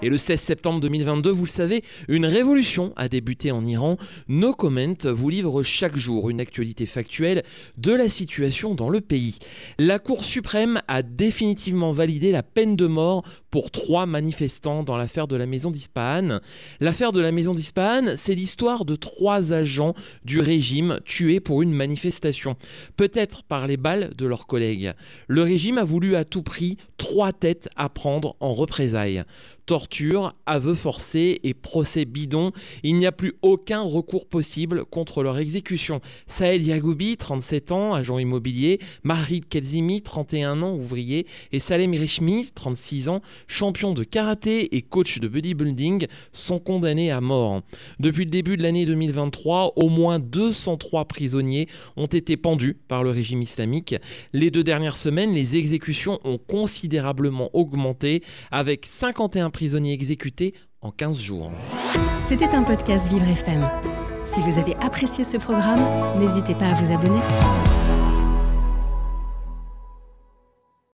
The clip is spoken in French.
Et le 16 septembre 2022, vous le savez, une révolution a débuté en Iran. No Comment vous livre chaque jour une actualité factuelle de la situation dans le pays. La Cour suprême a définitivement validé la peine de mort pour trois manifestants dans l'affaire de la maison d'Ispahan. L'affaire de la maison d'Ispahan, c'est l'histoire de trois agents du régime tués pour une manifestation, peut-être par les balles de leurs collègues. Le régime a voulu à tout prix trois têtes à prendre en représailles torture, aveux forcés et procès bidon, il n'y a plus aucun recours possible contre leur exécution. Saed Yagoubi, 37 ans, agent immobilier, Marid Kelzimi, 31 ans, ouvrier, et Salem Rishmi, 36 ans, champion de karaté et coach de bodybuilding, sont condamnés à mort. Depuis le début de l'année 2023, au moins 203 prisonniers ont été pendus par le régime islamique. Les deux dernières semaines, les exécutions ont considérablement augmenté, avec 51 prisonniers exécutés en 15 jours. C'était un podcast Vivre FM. Si vous avez apprécié ce programme, n'hésitez pas à vous abonner.